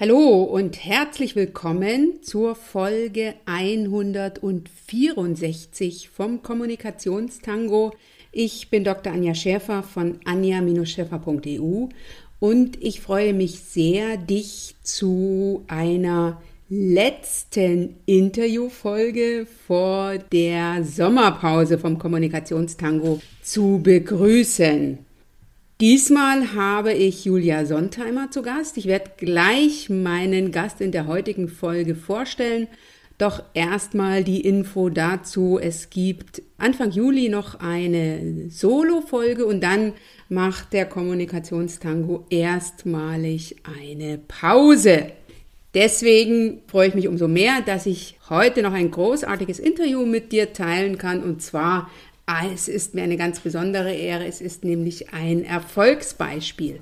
Hallo und herzlich willkommen zur Folge 164 vom Kommunikationstango. Ich bin Dr. Anja Schäfer von anja-schäfer.eu und ich freue mich sehr, dich zu einer letzten Interviewfolge vor der Sommerpause vom Kommunikationstango zu begrüßen. Diesmal habe ich Julia Sontheimer zu Gast. Ich werde gleich meinen Gast in der heutigen Folge vorstellen. Doch erstmal die Info dazu. Es gibt Anfang Juli noch eine Solo-Folge und dann macht der Kommunikationstango erstmalig eine Pause. Deswegen freue ich mich umso mehr, dass ich heute noch ein großartiges Interview mit dir teilen kann und zwar es ist mir eine ganz besondere Ehre. Es ist nämlich ein Erfolgsbeispiel.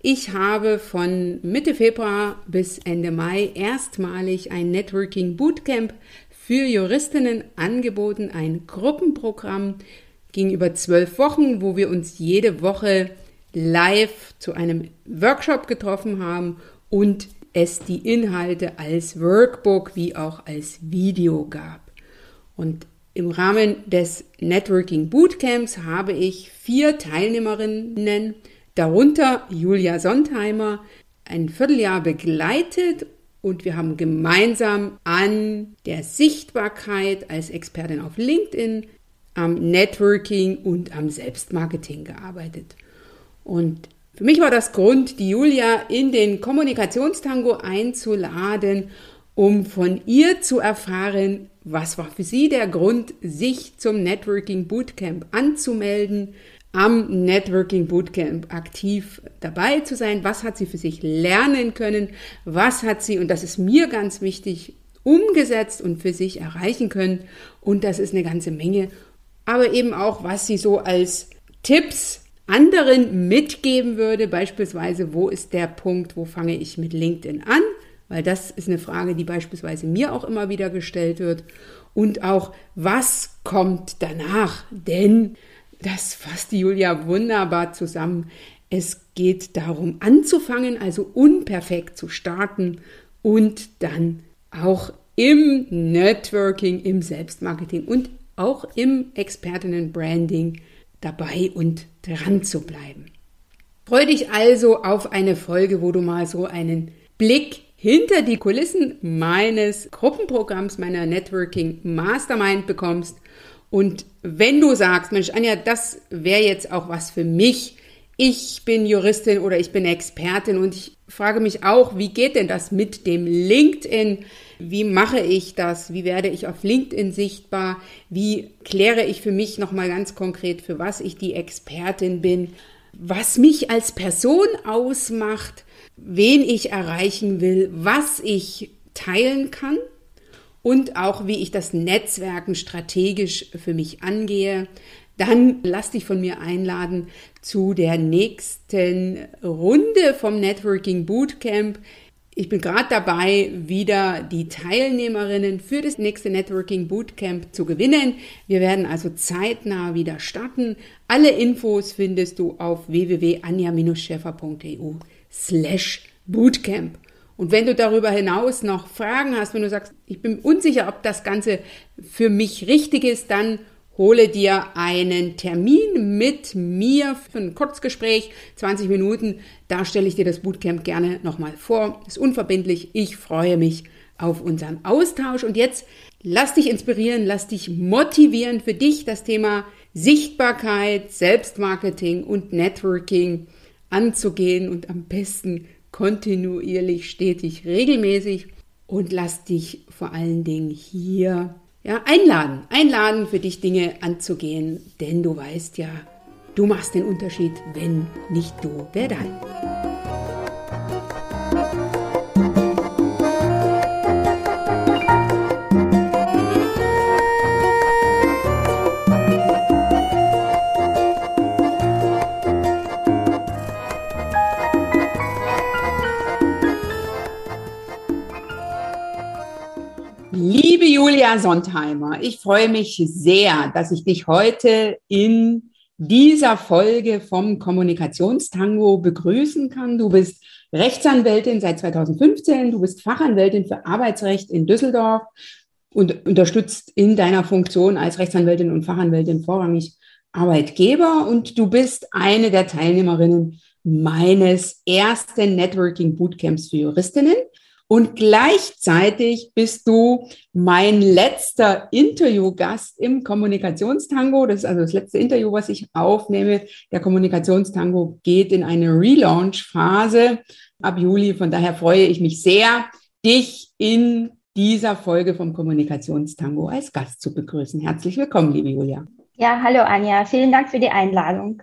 Ich habe von Mitte Februar bis Ende Mai erstmalig ein Networking Bootcamp für Juristinnen angeboten, ein Gruppenprogramm, ging über zwölf Wochen, wo wir uns jede Woche live zu einem Workshop getroffen haben und es die Inhalte als Workbook wie auch als Video gab. Und im Rahmen des Networking Bootcamps habe ich vier Teilnehmerinnen, darunter Julia Sontheimer, ein Vierteljahr begleitet und wir haben gemeinsam an der Sichtbarkeit als Expertin auf LinkedIn, am Networking und am Selbstmarketing gearbeitet. Und für mich war das Grund, die Julia in den Kommunikationstango einzuladen, um von ihr zu erfahren, was war für Sie der Grund, sich zum Networking Bootcamp anzumelden, am Networking Bootcamp aktiv dabei zu sein? Was hat sie für sich lernen können? Was hat sie, und das ist mir ganz wichtig, umgesetzt und für sich erreichen können? Und das ist eine ganze Menge. Aber eben auch, was sie so als Tipps anderen mitgeben würde, beispielsweise, wo ist der Punkt, wo fange ich mit LinkedIn an? Weil das ist eine Frage, die beispielsweise mir auch immer wieder gestellt wird. Und auch, was kommt danach? Denn das fasst die Julia wunderbar zusammen. Es geht darum, anzufangen, also unperfekt zu starten und dann auch im Networking, im Selbstmarketing und auch im Expertinnenbranding dabei und dran zu bleiben. Freue dich also auf eine Folge, wo du mal so einen Blick hinter die Kulissen meines Gruppenprogramms, meiner Networking Mastermind bekommst. Und wenn du sagst, Mensch, Anja, das wäre jetzt auch was für mich. Ich bin Juristin oder ich bin Expertin und ich frage mich auch, wie geht denn das mit dem LinkedIn? Wie mache ich das? Wie werde ich auf LinkedIn sichtbar? Wie kläre ich für mich nochmal ganz konkret, für was ich die Expertin bin? Was mich als Person ausmacht? Wen ich erreichen will, was ich teilen kann und auch wie ich das Netzwerken strategisch für mich angehe. Dann lass dich von mir einladen zu der nächsten Runde vom Networking Bootcamp. Ich bin gerade dabei, wieder die Teilnehmerinnen für das nächste Networking Bootcamp zu gewinnen. Wir werden also zeitnah wieder starten. Alle Infos findest du auf www.anja-schäfer.eu slash Bootcamp. Und wenn du darüber hinaus noch Fragen hast, wenn du sagst, ich bin unsicher, ob das Ganze für mich richtig ist, dann hole dir einen Termin mit mir für ein Kurzgespräch, 20 Minuten. Da stelle ich dir das Bootcamp gerne nochmal vor. Ist unverbindlich. Ich freue mich auf unseren Austausch. Und jetzt lass dich inspirieren, lass dich motivieren für dich das Thema Sichtbarkeit, Selbstmarketing und Networking anzugehen und am besten kontinuierlich, stetig, regelmäßig und lass dich vor allen Dingen hier ja, einladen, einladen für dich Dinge anzugehen, denn du weißt ja, du machst den Unterschied, wenn nicht du, wer dann? Julia Sontheimer, ich freue mich sehr, dass ich dich heute in dieser Folge vom Kommunikationstango begrüßen kann. Du bist Rechtsanwältin seit 2015, du bist Fachanwältin für Arbeitsrecht in Düsseldorf und unterstützt in deiner Funktion als Rechtsanwältin und Fachanwältin vorrangig Arbeitgeber und du bist eine der Teilnehmerinnen meines ersten Networking Bootcamps für Juristinnen. Und gleichzeitig bist du mein letzter Interviewgast im Kommunikationstango. Das ist also das letzte Interview, was ich aufnehme. Der Kommunikationstango geht in eine Relaunch-Phase ab Juli. Von daher freue ich mich sehr, dich in dieser Folge vom Kommunikationstango als Gast zu begrüßen. Herzlich willkommen, liebe Julia. Ja, hallo Anja. Vielen Dank für die Einladung.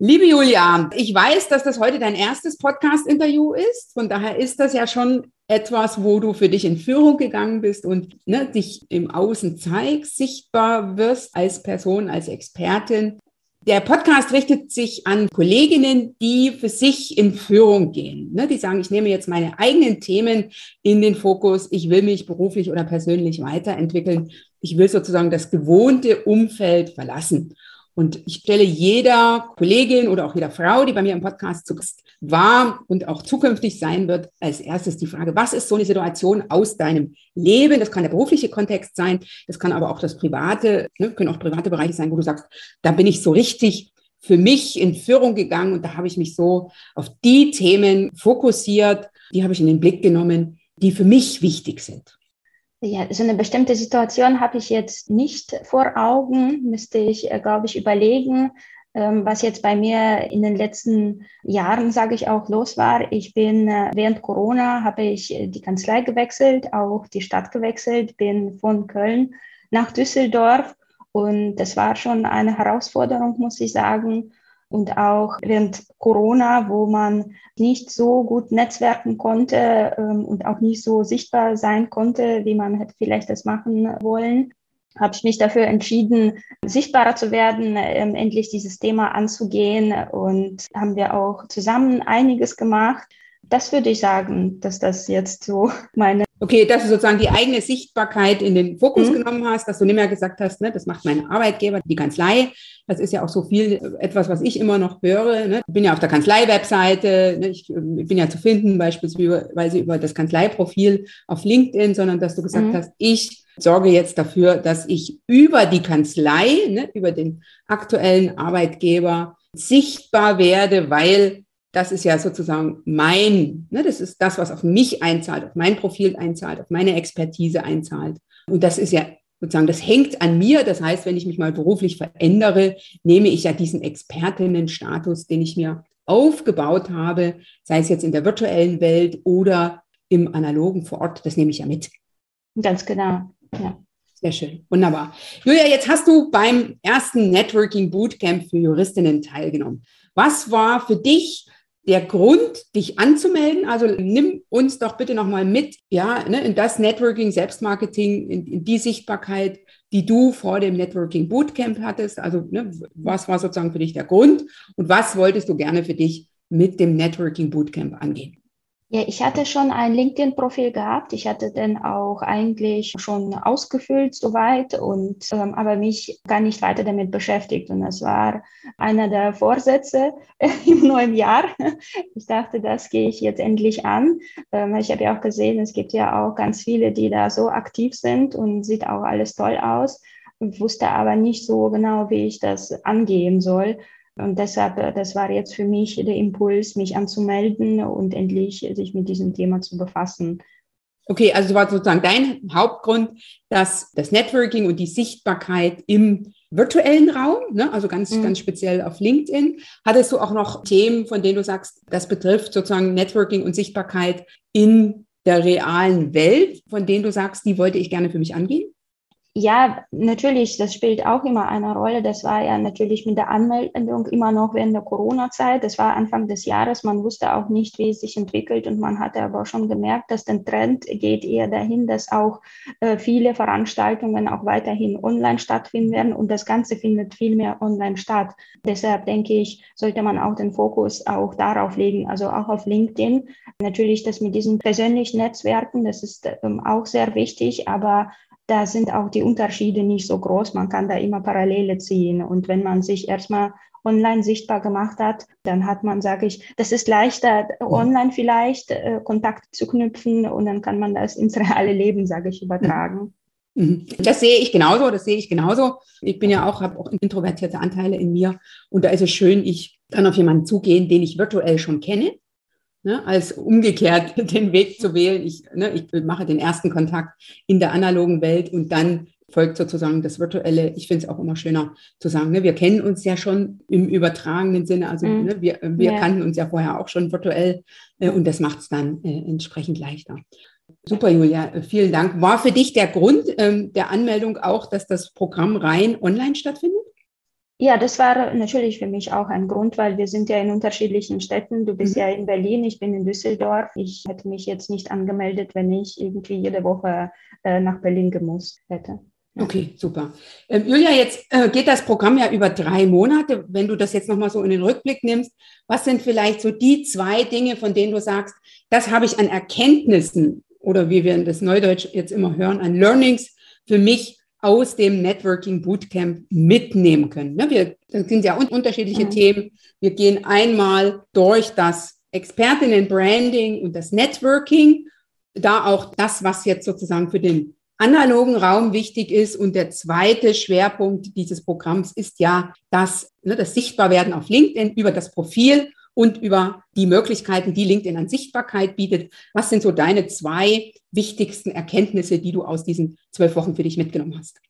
Liebe Julia, ich weiß, dass das heute dein erstes Podcast-Interview ist. Von daher ist das ja schon etwas, wo du für dich in Führung gegangen bist und ne, dich im Außen zeigst, sichtbar wirst als Person, als Expertin. Der Podcast richtet sich an Kolleginnen, die für sich in Führung gehen. Ne, die sagen, ich nehme jetzt meine eigenen Themen in den Fokus. Ich will mich beruflich oder persönlich weiterentwickeln. Ich will sozusagen das gewohnte Umfeld verlassen. Und ich stelle jeder Kollegin oder auch jeder Frau, die bei mir im Podcast zu Gast war und auch zukünftig sein wird, als erstes die Frage, was ist so eine Situation aus deinem Leben? Das kann der berufliche Kontext sein, das kann aber auch das private, ne, können auch private Bereiche sein, wo du sagst, da bin ich so richtig für mich in Führung gegangen und da habe ich mich so auf die Themen fokussiert, die habe ich in den Blick genommen, die für mich wichtig sind. Ja, so eine bestimmte Situation habe ich jetzt nicht vor Augen, müsste ich, äh, glaube ich, überlegen, ähm, was jetzt bei mir in den letzten Jahren, sage ich auch, los war. Ich bin äh, während Corona, habe ich äh, die Kanzlei gewechselt, auch die Stadt gewechselt, bin von Köln nach Düsseldorf. Und das war schon eine Herausforderung, muss ich sagen und auch während Corona, wo man nicht so gut netzwerken konnte ähm, und auch nicht so sichtbar sein konnte, wie man hätte vielleicht das machen wollen, habe ich mich dafür entschieden, sichtbarer zu werden, ähm, endlich dieses Thema anzugehen und haben wir auch zusammen einiges gemacht. Das würde ich sagen, dass das jetzt so meine Okay, dass du sozusagen die eigene Sichtbarkeit in den Fokus mhm. genommen hast, dass du nicht mehr gesagt hast, ne, das macht mein Arbeitgeber, die Kanzlei. Das ist ja auch so viel etwas, was ich immer noch höre. Ne. Ich bin ja auf der Kanzlei-Webseite, ne, ich, ich, bin ja zu finden, beispielsweise über das Kanzleiprofil auf LinkedIn, sondern dass du gesagt mhm. hast, ich sorge jetzt dafür, dass ich über die Kanzlei, ne, über den aktuellen Arbeitgeber sichtbar werde, weil das ist ja sozusagen mein, ne, das ist das, was auf mich einzahlt, auf mein Profil einzahlt, auf meine Expertise einzahlt. Und das ist ja sozusagen, das hängt an mir. Das heißt, wenn ich mich mal beruflich verändere, nehme ich ja diesen Expertinnenstatus, den ich mir aufgebaut habe, sei es jetzt in der virtuellen Welt oder im analogen vor Ort, das nehme ich ja mit. Ganz genau, ja. Sehr schön, wunderbar. Julia, jetzt hast du beim ersten Networking Bootcamp für Juristinnen teilgenommen. Was war für dich der Grund, dich anzumelden. Also nimm uns doch bitte nochmal mit, ja, ne, in das Networking, Selbstmarketing, in, in, die Sichtbarkeit, die du vor dem Networking Bootcamp hattest. Also ne, was war sozusagen für dich der Grund und was wolltest du gerne für dich mit dem Networking Bootcamp angehen? Ja, ich hatte schon ein LinkedIn-Profil gehabt. Ich hatte den auch eigentlich schon ausgefüllt soweit und ähm, aber mich gar nicht weiter damit beschäftigt. Und das war einer der Vorsätze im neuen Jahr. Ich dachte, das gehe ich jetzt endlich an. Ähm, ich habe ja auch gesehen, es gibt ja auch ganz viele, die da so aktiv sind und sieht auch alles toll aus. Wusste aber nicht so genau, wie ich das angehen soll. Und deshalb, äh, das war jetzt für mich der Impuls, mich anzumelden und endlich sich mit diesem Thema zu befassen. Okay, also war sozusagen dein Hauptgrund, dass das Networking und die Sichtbarkeit im virtuellen Raum, ne, also ganz, mhm. ganz speziell auf LinkedIn. Hattest du auch noch Themen, von denen du sagst, das betrifft sozusagen Networking und Sichtbarkeit in der realen Welt, von denen du sagst, die wollte ich gerne für mich angehen? Ja, natürlich, das spielt auch immer eine Rolle. Das war ja natürlich mit der Anmeldung immer noch während der Corona-Zeit. Das war Anfang des Jahres. Man wusste auch nicht, wie es sich entwickelt. Und man hatte aber schon gemerkt, dass der Trend geht eher dahin, dass auch äh, viele Veranstaltungen auch weiterhin online stattfinden werden. Und das Ganze findet viel mehr online statt. Deshalb denke ich, sollte man auch den Fokus auch darauf legen, also auch auf LinkedIn. Natürlich das mit diesen persönlichen Netzwerken, das ist ähm, auch sehr wichtig. Aber da sind auch die Unterschiede nicht so groß. Man kann da immer Parallele ziehen. Und wenn man sich erstmal online sichtbar gemacht hat, dann hat man, sage ich, das ist leichter, online vielleicht äh, Kontakt zu knüpfen und dann kann man das ins reale Leben, sage ich, übertragen. Mhm. Das sehe ich genauso, das sehe ich genauso. Ich bin ja auch, habe auch introvertierte Anteile in mir und da ist es schön, ich kann auf jemanden zugehen, den ich virtuell schon kenne, ne, als umgekehrt den Weg zu wählen. Ich, ne, ich mache den ersten Kontakt in der analogen Welt und dann folgt sozusagen das Virtuelle. Ich finde es auch immer schöner zu sagen, ne, wir kennen uns ja schon im übertragenen Sinne, also mhm. ne, wir, wir ja. kannten uns ja vorher auch schon virtuell äh, und das macht es dann äh, entsprechend leichter. Super, Julia, vielen Dank. War für dich der Grund ähm, der Anmeldung auch, dass das Programm rein online stattfindet? Ja, das war natürlich für mich auch ein Grund, weil wir sind ja in unterschiedlichen Städten. Du bist mhm. ja in Berlin, ich bin in Düsseldorf. Ich hätte mich jetzt nicht angemeldet, wenn ich irgendwie jede Woche äh, nach Berlin gemusst hätte. Okay, super. Ähm, Julia, jetzt äh, geht das Programm ja über drei Monate. Wenn du das jetzt nochmal so in den Rückblick nimmst, was sind vielleicht so die zwei Dinge, von denen du sagst, das habe ich an Erkenntnissen oder wie wir in das Neudeutsch jetzt immer hören, an Learnings für mich aus dem Networking Bootcamp mitnehmen können. Ne, wir, das sind ja unterschiedliche mhm. Themen. Wir gehen einmal durch das Expertinnen Branding und das Networking, da auch das, was jetzt sozusagen für den analogen Raum wichtig ist. Und der zweite Schwerpunkt dieses Programms ist ja das, ne, das Sichtbarwerden auf LinkedIn über das Profil und über die Möglichkeiten, die LinkedIn an Sichtbarkeit bietet. Was sind so deine zwei wichtigsten Erkenntnisse, die du aus diesen zwölf Wochen für dich mitgenommen hast?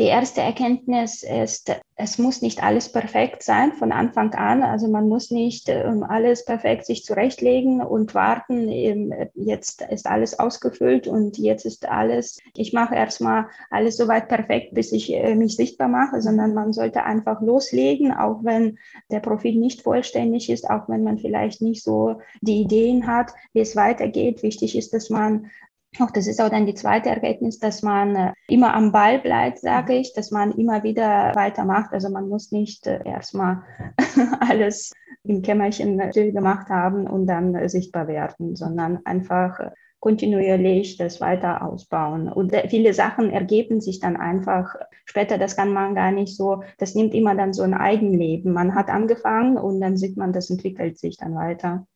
Die erste Erkenntnis ist, es muss nicht alles perfekt sein von Anfang an. Also man muss nicht ähm, alles perfekt sich zurechtlegen und warten, jetzt ist alles ausgefüllt und jetzt ist alles, ich mache erstmal alles soweit perfekt, bis ich äh, mich sichtbar mache, sondern man sollte einfach loslegen, auch wenn der Profil nicht vollständig ist, auch wenn man vielleicht nicht so die Ideen hat, wie es weitergeht. Wichtig ist, dass man auch das ist auch dann die zweite Erkenntnis, dass man äh, immer am Ball bleibt, sage ich, dass man immer wieder weitermacht. Also man muss nicht äh, erstmal alles im Kämmerchen still gemacht haben und dann äh, sichtbar werden, sondern einfach kontinuierlich das weiter ausbauen. Und viele Sachen ergeben sich dann einfach später, das kann man gar nicht so, das nimmt immer dann so ein Eigenleben. Man hat angefangen und dann sieht man, das entwickelt sich dann weiter.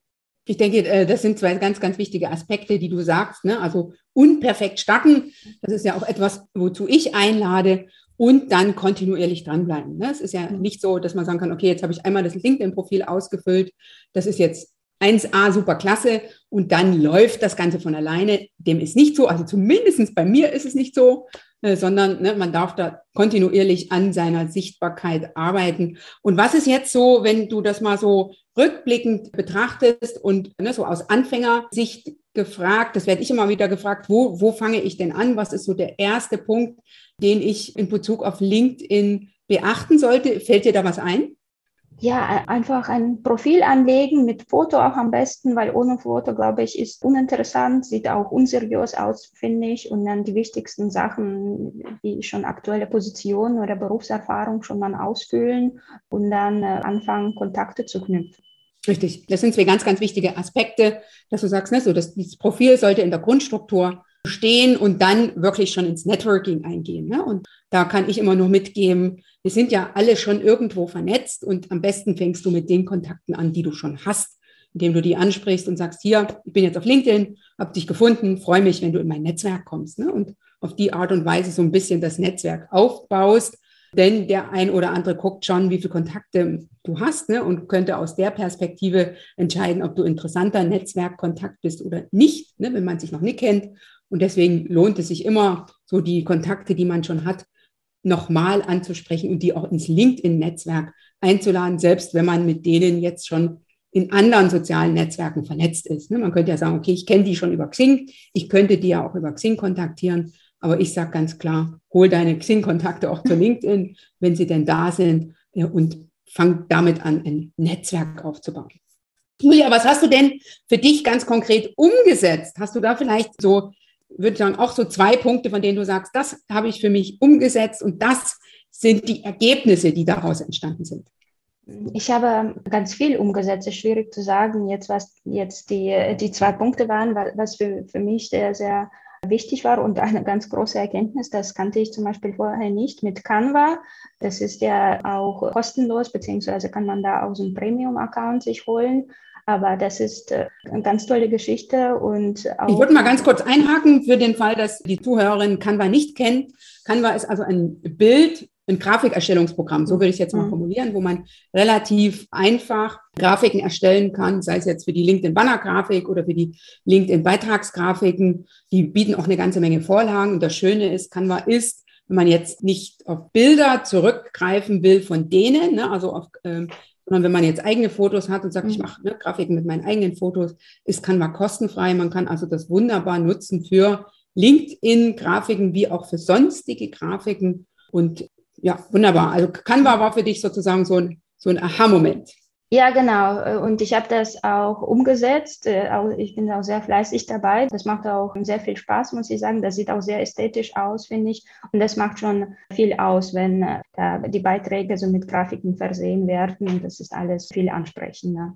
Ich denke, äh, das sind zwei ganz, ganz wichtige Aspekte, die du sagst. Ne? Also unperfekt starten, das ist ja auch etwas, wozu ich einlade und dann kontinuierlich dranbleiben. Ne? Es ist ja nicht so, dass man sagen kann, okay, jetzt habe ich einmal das LinkedIn-Profil ausgefüllt, das ist jetzt 1a super klasse und dann läuft das Ganze von alleine. Dem ist nicht so, also zumindest bei mir ist es nicht so, äh, sondern ne, man darf da kontinuierlich an seiner Sichtbarkeit arbeiten. Und was ist jetzt so, wenn du das mal so rückblickend betrachtest und ne, so aus Anfängersicht gefragt, das werde ich immer wieder gefragt, wo, wo fange ich denn an? Was ist so der erste Punkt, den ich in Bezug auf LinkedIn beachten sollte? Fällt dir da was ein? Ja, einfach ein Profil anlegen mit Foto auch am besten, weil ohne Foto, glaube ich, ist uninteressant, sieht auch unseriös aus, finde ich. Und dann die wichtigsten Sachen, wie schon aktuelle Position oder Berufserfahrung schon mal ausfüllen und dann äh, anfangen, Kontakte zu knüpfen. Richtig, das sind zwei ganz, ganz wichtige Aspekte, dass du sagst, ne, so, dass dieses Profil sollte in der Grundstruktur stehen und dann wirklich schon ins Networking eingehen. Ne? Und da kann ich immer nur mitgeben, wir sind ja alle schon irgendwo vernetzt und am besten fängst du mit den Kontakten an, die du schon hast, indem du die ansprichst und sagst, hier, ich bin jetzt auf LinkedIn, habe dich gefunden, freue mich, wenn du in mein Netzwerk kommst. Ne? Und auf die Art und Weise so ein bisschen das Netzwerk aufbaust. Denn der ein oder andere guckt schon, wie viele Kontakte du hast ne, und könnte aus der Perspektive entscheiden, ob du interessanter Netzwerkkontakt bist oder nicht, ne, wenn man sich noch nicht kennt. Und deswegen lohnt es sich immer, so die Kontakte, die man schon hat, nochmal anzusprechen und die auch ins LinkedIn-Netzwerk einzuladen, selbst wenn man mit denen jetzt schon in anderen sozialen Netzwerken vernetzt ist. Ne, man könnte ja sagen, okay, ich kenne die schon über Xing, ich könnte die ja auch über Xing kontaktieren, aber ich sage ganz klar, hol deine Xing-Kontakte auch zu LinkedIn, wenn sie denn da sind und fang damit an, ein Netzwerk aufzubauen. Julia, was hast du denn für dich ganz konkret umgesetzt? Hast du da vielleicht so, würde ich sagen, auch so zwei Punkte, von denen du sagst, das habe ich für mich umgesetzt und das sind die Ergebnisse, die daraus entstanden sind? Ich habe ganz viel umgesetzt. Es ist schwierig zu sagen, jetzt was jetzt die, die zwei Punkte waren, was für, für mich sehr, sehr wichtig war und eine ganz große Erkenntnis, das kannte ich zum Beispiel vorher nicht mit Canva. Das ist ja auch kostenlos, beziehungsweise kann man da auch so einen Premium-Account sich holen. Aber das ist äh, eine ganz tolle Geschichte und auch. Ich würde mal ganz kurz einhaken für den Fall, dass die Zuhörerin Canva nicht kennt. Canva ist also ein Bild, ein Grafikerstellungsprogramm, so würde ich es jetzt mal mhm. formulieren, wo man relativ einfach Grafiken erstellen kann, sei es jetzt für die LinkedIn-Banner-Grafik oder für die LinkedIn-Beitragsgrafiken. Die bieten auch eine ganze Menge Vorlagen. Und das Schöne ist, Canva ist, wenn man jetzt nicht auf Bilder zurückgreifen will von denen, ne, also auf, ähm, sondern wenn man jetzt eigene Fotos hat und sagt, mhm. ich mache ne, Grafiken mit meinen eigenen Fotos, ist Canva kostenfrei. Man kann also das wunderbar nutzen für LinkedIn-Grafiken wie auch für sonstige Grafiken. Und ja, wunderbar. Also Canva war für dich sozusagen so ein, so ein Aha-Moment. Ja, genau. Und ich habe das auch umgesetzt. Äh, ich bin auch sehr fleißig dabei. Das macht auch sehr viel Spaß, muss ich sagen. Das sieht auch sehr ästhetisch aus, finde ich. Und das macht schon viel aus, wenn äh, die Beiträge so mit Grafiken versehen werden. Das ist alles viel ansprechender.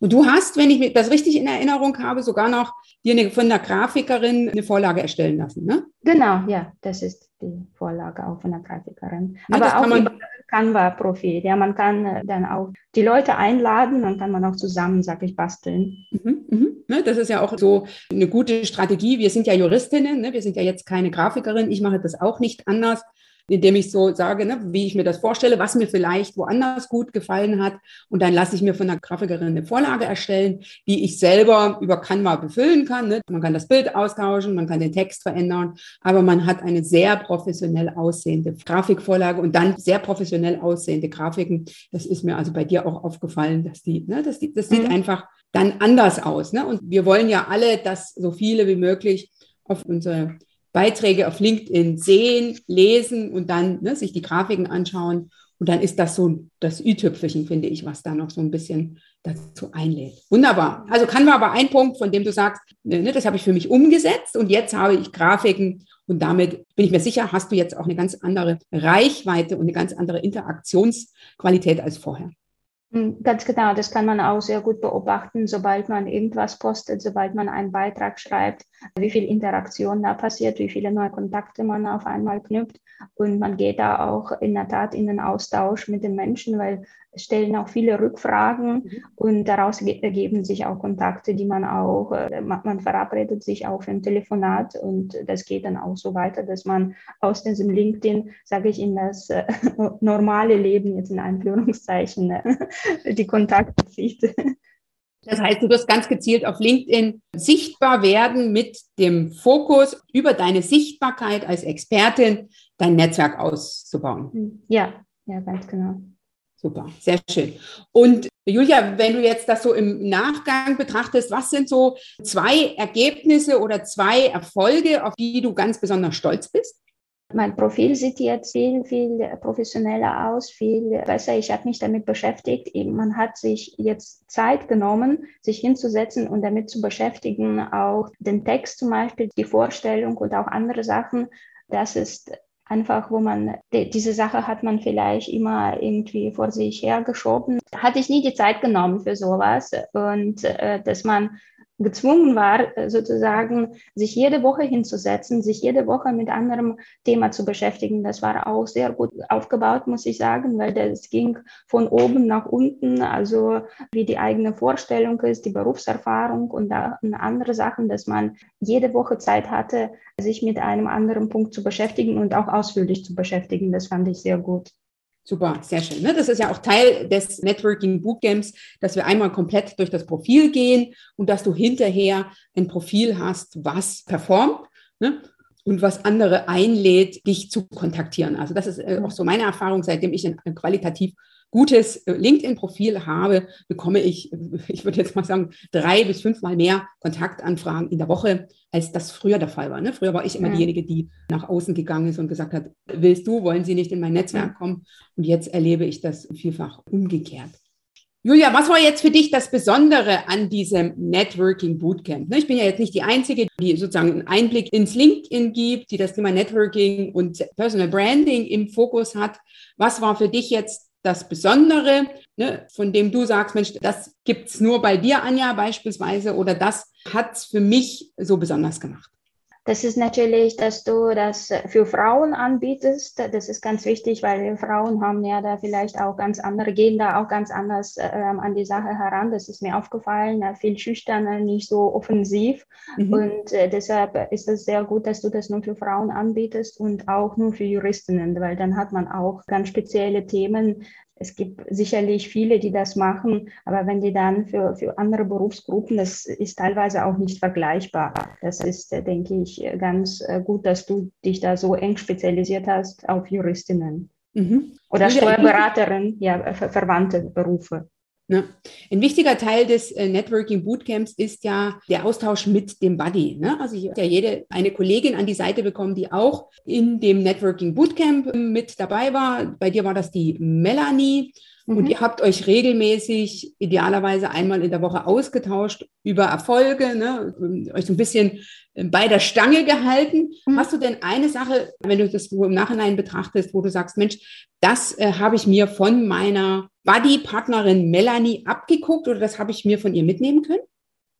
Und du hast, wenn ich das richtig in Erinnerung habe, sogar noch dir eine, von der Grafikerin eine Vorlage erstellen lassen, ne? Genau, ja, das ist die Vorlage auch von der Grafikerin. Ja, Aber auch über Canva-Profil. Ja, man kann äh, dann auch die Leute einladen, dann kann man auch zusammen, sag ich, basteln. Mhm, mhm. Ne, das ist ja auch so eine gute Strategie. Wir sind ja Juristinnen, ne? wir sind ja jetzt keine Grafikerin. Ich mache das auch nicht anders indem ich so sage, ne, wie ich mir das vorstelle, was mir vielleicht woanders gut gefallen hat. Und dann lasse ich mir von der Grafikerin eine Vorlage erstellen, die ich selber über Canva befüllen kann. Ne. Man kann das Bild austauschen, man kann den Text verändern, aber man hat eine sehr professionell aussehende Grafikvorlage und dann sehr professionell aussehende Grafiken. Das ist mir also bei dir auch aufgefallen, dass die, ne, das, das sieht mhm. einfach dann anders aus. Ne? Und wir wollen ja alle, dass so viele wie möglich auf unsere Beiträge auf LinkedIn sehen, lesen und dann ne, sich die Grafiken anschauen. Und dann ist das so das Ü-Tüpfelchen, finde ich, was da noch so ein bisschen dazu einlädt. Wunderbar. Also kann man aber ein Punkt, von dem du sagst, ne, ne, das habe ich für mich umgesetzt und jetzt habe ich Grafiken und damit bin ich mir sicher, hast du jetzt auch eine ganz andere Reichweite und eine ganz andere Interaktionsqualität als vorher. Hm, ganz genau, das kann man auch sehr gut beobachten, sobald man irgendwas postet, sobald man einen Beitrag schreibt, wie viel Interaktion da passiert, wie viele neue Kontakte man auf einmal knüpft. Und man geht da auch in der Tat in den Austausch mit den Menschen, weil stellen auch viele Rückfragen mhm. und daraus ergeben sich auch Kontakte, die man auch, äh, man verabredet sich auch für ein Telefonat und das geht dann auch so weiter, dass man aus diesem LinkedIn, sage ich, in das äh, normale Leben jetzt in Einführungszeichen äh, die Kontakte zieht. Das heißt, du wirst ganz gezielt auf LinkedIn sichtbar werden mit dem Fokus über deine Sichtbarkeit als Expertin, dein Netzwerk auszubauen. Ja, ja, ganz genau. Super, sehr schön. Und Julia, wenn du jetzt das so im Nachgang betrachtest, was sind so zwei Ergebnisse oder zwei Erfolge, auf die du ganz besonders stolz bist? Mein Profil sieht jetzt viel, viel professioneller aus, viel besser. Ich habe mich damit beschäftigt. Man hat sich jetzt Zeit genommen, sich hinzusetzen und damit zu beschäftigen, auch den Text zum Beispiel, die Vorstellung und auch andere Sachen. Das ist einfach, wo man, diese Sache hat man vielleicht immer irgendwie vor sich hergeschoben. Hatte ich nie die Zeit genommen für sowas und äh, dass man gezwungen war, äh, sozusagen sich jede Woche hinzusetzen, sich jede Woche mit anderem Thema zu beschäftigen. Das war auch sehr gut aufgebaut, muss ich sagen, weil das ging von oben nach unten, also wie die eigene Vorstellung ist, die Berufserfahrung und andere Sachen, dass man jede Woche Zeit hatte, sich mit einem anderen Punkt zu beschäftigen und auch ausführlich zu beschäftigen. Das fand ich sehr gut. Super, sehr schön. Ne? Das ist ja auch Teil des Networking Bootcamps, dass wir einmal komplett durch das Profil gehen und dass du hinterher ein Profil hast, was performt ne? und was andere einlädt, dich zu kontaktieren. Also das ist äh, auch so meine Erfahrung, seitdem ich ein qualitativ gutes äh, LinkedIn-Profil habe, bekomme ich, ich würde jetzt mal sagen, drei bis fünfmal mehr Kontaktanfragen in der Woche, als das früher der Fall war. Ne? Früher war ich immer ja. diejenige, die nach außen gegangen ist und gesagt hat, willst du, wollen Sie nicht in mein Netzwerk kommen? Und jetzt erlebe ich das vielfach umgekehrt. Julia, was war jetzt für dich das Besondere an diesem Networking Bootcamp? Ne, ich bin ja jetzt nicht die Einzige, die sozusagen einen Einblick ins LinkedIn gibt, die das Thema Networking und Personal Branding im Fokus hat. Was war für dich jetzt das Besondere, ne, von dem du sagst, Mensch, das gibt's nur bei dir, Anja, beispielsweise, oder das hat's für mich so besonders gemacht? Das ist natürlich, dass du das für Frauen anbietest. Das ist ganz wichtig, weil Frauen haben ja da vielleicht auch ganz andere, gehen da auch ganz anders äh, an die Sache heran. Das ist mir aufgefallen, äh, viel schüchterner, nicht so offensiv. Mhm. Und äh, deshalb ist es sehr gut, dass du das nur für Frauen anbietest und auch nur für Juristinnen, weil dann hat man auch ganz spezielle Themen, es gibt sicherlich viele, die das machen, aber wenn die dann für, für andere Berufsgruppen, das ist teilweise auch nicht vergleichbar. Das ist, äh, denke ich, ganz äh, gut, dass du dich da so eng spezialisiert hast auf Juristinnen mhm. oder Steuerberaterinnen, ja, ver verwandte Berufe. Ja. Ein wichtiger Teil des äh, Networking Bootcamps ist ja der Austausch mit dem Buddy. Ne? Also ich habe ja jede eine Kollegin an die Seite bekommen, die auch in dem Networking Bootcamp mit dabei war. Bei dir war das die Melanie. Mhm. Und ihr habt euch regelmäßig, idealerweise einmal in der Woche ausgetauscht über Erfolge, ne? euch so ein bisschen äh, bei der Stange gehalten. Mhm. Hast du denn eine Sache, wenn du das im Nachhinein betrachtest, wo du sagst, Mensch, das äh, habe ich mir von meiner Buddy-Partnerin Melanie abgeguckt oder das habe ich mir von ihr mitnehmen können?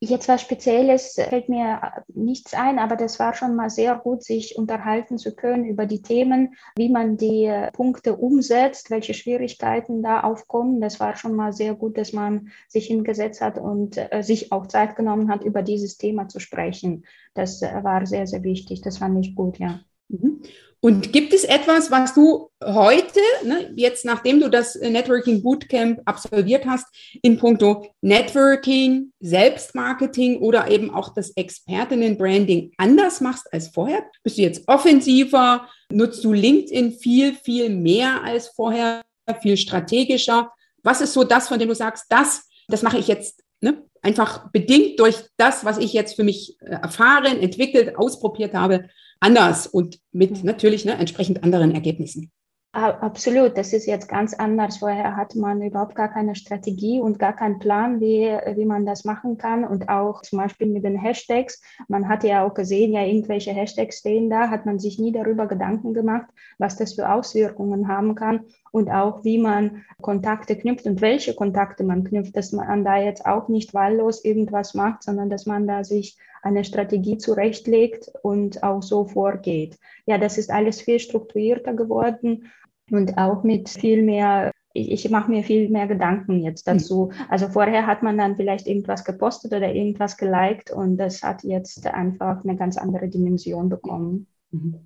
Jetzt was Spezielles fällt mir nichts ein, aber das war schon mal sehr gut, sich unterhalten zu können über die Themen, wie man die Punkte umsetzt, welche Schwierigkeiten da aufkommen. Das war schon mal sehr gut, dass man sich hingesetzt hat und äh, sich auch Zeit genommen hat, über dieses Thema zu sprechen. Das äh, war sehr, sehr wichtig. Das fand ich gut, ja. Mhm. Und gibt es etwas, was du heute, ne, jetzt nachdem du das Networking Bootcamp absolviert hast, in puncto Networking, Selbstmarketing oder eben auch das Expertinnen-Branding anders machst als vorher? Bist du jetzt offensiver? Nutzt du LinkedIn viel, viel mehr als vorher, viel strategischer? Was ist so das, von dem du sagst, das, das mache ich jetzt ne, einfach bedingt durch das, was ich jetzt für mich äh, erfahren, entwickelt, ausprobiert habe? anders und mit mhm. natürlich ne, entsprechend anderen Ergebnissen. Absolut, das ist jetzt ganz anders. Vorher hat man überhaupt gar keine Strategie und gar keinen Plan, wie, wie man das machen kann. Und auch zum Beispiel mit den Hashtags. Man hat ja auch gesehen, ja, irgendwelche Hashtags stehen da, hat man sich nie darüber Gedanken gemacht, was das für Auswirkungen haben kann und auch wie man Kontakte knüpft und welche Kontakte man knüpft, dass man da jetzt auch nicht wahllos irgendwas macht, sondern dass man da sich eine Strategie zurechtlegt und auch so vorgeht. Ja, das ist alles viel strukturierter geworden und auch mit viel mehr ich, ich mache mir viel mehr Gedanken jetzt hm. dazu. Also vorher hat man dann vielleicht irgendwas gepostet oder irgendwas geliked und das hat jetzt einfach eine ganz andere Dimension bekommen. Mhm.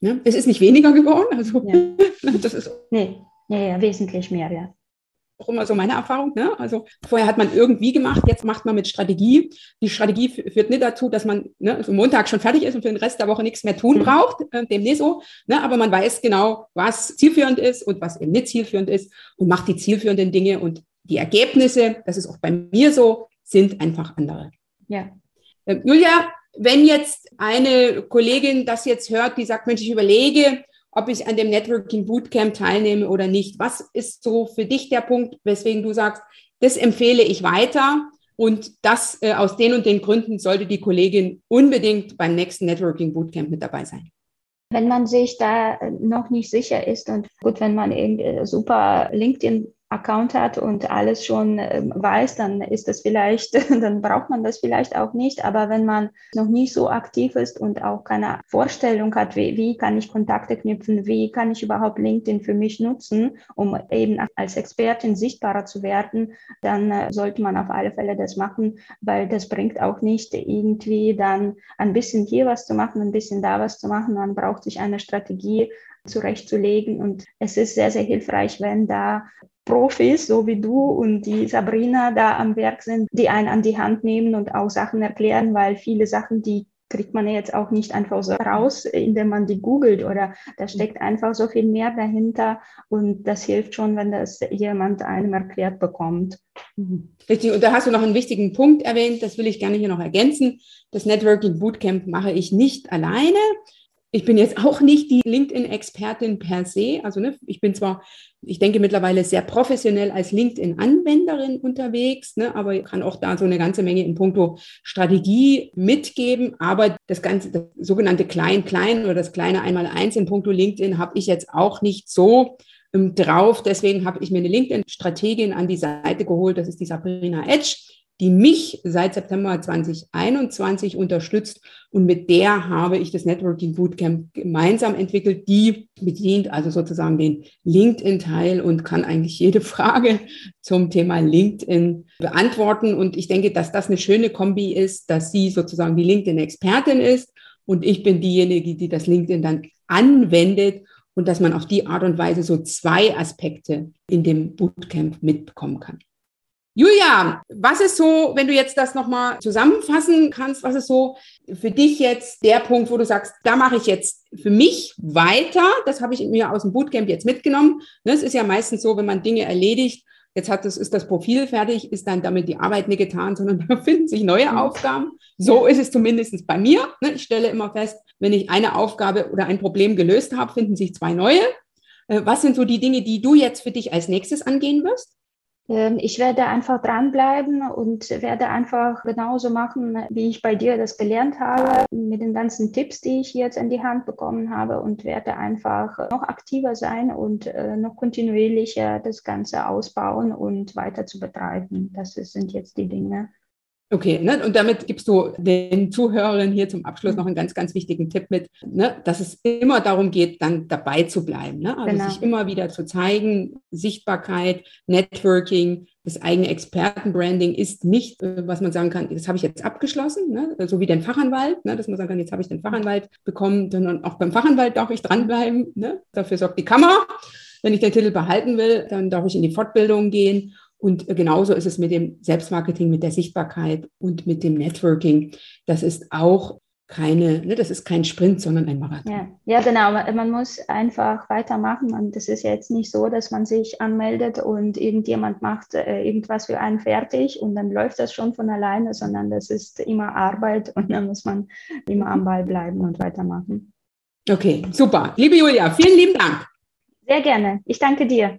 Ja, es ist nicht weniger geworden, also ja. das ist. Nee, ja, wesentlich mehr, ja auch immer so meine Erfahrung. Ne? Also vorher hat man irgendwie gemacht, jetzt macht man mit Strategie. Die Strategie führt nicht dazu, dass man ne, so Montag schon fertig ist und für den Rest der Woche nichts mehr tun mhm. braucht, äh, dem nicht so. Ne? Aber man weiß genau, was zielführend ist und was eben nicht zielführend ist und macht die zielführenden Dinge und die Ergebnisse, das ist auch bei mir so, sind einfach andere. Ja. Äh, Julia, wenn jetzt eine Kollegin das jetzt hört, die sagt, Mensch, ich überlege, ob ich an dem Networking Bootcamp teilnehme oder nicht. Was ist so für dich der Punkt, weswegen du sagst, das empfehle ich weiter und das äh, aus den und den Gründen sollte die Kollegin unbedingt beim nächsten Networking Bootcamp mit dabei sein? Wenn man sich da noch nicht sicher ist und gut, wenn man super LinkedIn Account hat und alles schon ähm, weiß, dann ist das vielleicht, dann braucht man das vielleicht auch nicht. Aber wenn man noch nicht so aktiv ist und auch keine Vorstellung hat, wie, wie kann ich Kontakte knüpfen, wie kann ich überhaupt LinkedIn für mich nutzen, um eben als Expertin sichtbarer zu werden, dann äh, sollte man auf alle Fälle das machen, weil das bringt auch nicht irgendwie dann ein bisschen hier was zu machen, ein bisschen da was zu machen. Man braucht sich eine Strategie zurechtzulegen. Und es ist sehr, sehr hilfreich, wenn da Profis, so wie du und die Sabrina da am Werk sind, die einen an die Hand nehmen und auch Sachen erklären, weil viele Sachen, die kriegt man jetzt auch nicht einfach so raus, indem man die googelt oder da steckt einfach so viel mehr dahinter und das hilft schon, wenn das jemand einem erklärt bekommt. Mhm. Richtig, und da hast du noch einen wichtigen Punkt erwähnt, das will ich gerne hier noch ergänzen. Das Networking Bootcamp mache ich nicht alleine. Ich bin jetzt auch nicht die LinkedIn-Expertin per se. Also ne, ich bin zwar, ich denke mittlerweile sehr professionell als LinkedIn-Anwenderin unterwegs, ne, aber ich kann auch da so eine ganze Menge in puncto Strategie mitgeben. Aber das ganze, das sogenannte Klein-Klein oder das kleine Einmal-Eins in puncto LinkedIn habe ich jetzt auch nicht so drauf. Deswegen habe ich mir eine LinkedIn-Strategin an die Seite geholt. Das ist die Sabrina Edge die mich seit September 2021 unterstützt und mit der habe ich das Networking Bootcamp gemeinsam entwickelt. Die bedient also sozusagen den LinkedIn-Teil und kann eigentlich jede Frage zum Thema LinkedIn beantworten. Und ich denke, dass das eine schöne Kombi ist, dass sie sozusagen die LinkedIn-Expertin ist und ich bin diejenige, die das LinkedIn dann anwendet und dass man auf die Art und Weise so zwei Aspekte in dem Bootcamp mitbekommen kann. Julia, was ist so, wenn du jetzt das nochmal zusammenfassen kannst, was ist so für dich jetzt der Punkt, wo du sagst, da mache ich jetzt für mich weiter, das habe ich mir aus dem Bootcamp jetzt mitgenommen. Ne, es ist ja meistens so, wenn man Dinge erledigt, jetzt hat das, ist das Profil fertig, ist dann damit die Arbeit nicht getan, sondern da finden sich neue mhm. Aufgaben. So ist es zumindest bei mir. Ne, ich stelle immer fest, wenn ich eine Aufgabe oder ein Problem gelöst habe, finden sich zwei neue. Äh, was sind so die Dinge, die du jetzt für dich als nächstes angehen wirst? Ähm, ich werde einfach dranbleiben und werde einfach genauso machen, wie ich bei dir das gelernt habe, mit den ganzen Tipps, die ich jetzt in die Hand bekommen habe und werde einfach noch aktiver sein und äh, noch kontinuierlicher das Ganze ausbauen und weiter zu betreiben. Das sind jetzt die Dinge. Okay, ne? und damit gibst du den Zuhörern hier zum Abschluss noch einen ganz, ganz wichtigen Tipp mit, ne? dass es immer darum geht, dann dabei zu bleiben. Ne? Also genau. sich immer wieder zu zeigen, Sichtbarkeit, Networking, das eigene Expertenbranding ist nicht, äh, was man sagen kann, das habe ich jetzt abgeschlossen, ne? so wie den Fachanwalt, ne? dass man sagen kann, jetzt habe ich den Fachanwalt bekommen, sondern auch beim Fachanwalt darf ich dranbleiben. Ne? Dafür sorgt die Kammer. Wenn ich den Titel behalten will, dann darf ich in die Fortbildung gehen und genauso ist es mit dem Selbstmarketing, mit der Sichtbarkeit und mit dem Networking. Das ist auch keine, ne, das ist kein Sprint, sondern ein Marathon. Ja, ja genau. Man muss einfach weitermachen. Und das ist jetzt nicht so, dass man sich anmeldet und irgendjemand macht äh, irgendwas für einen fertig und dann läuft das schon von alleine, sondern das ist immer Arbeit und dann muss man immer am Ball bleiben und weitermachen. Okay, super. Liebe Julia, vielen lieben Dank. Sehr gerne. Ich danke dir.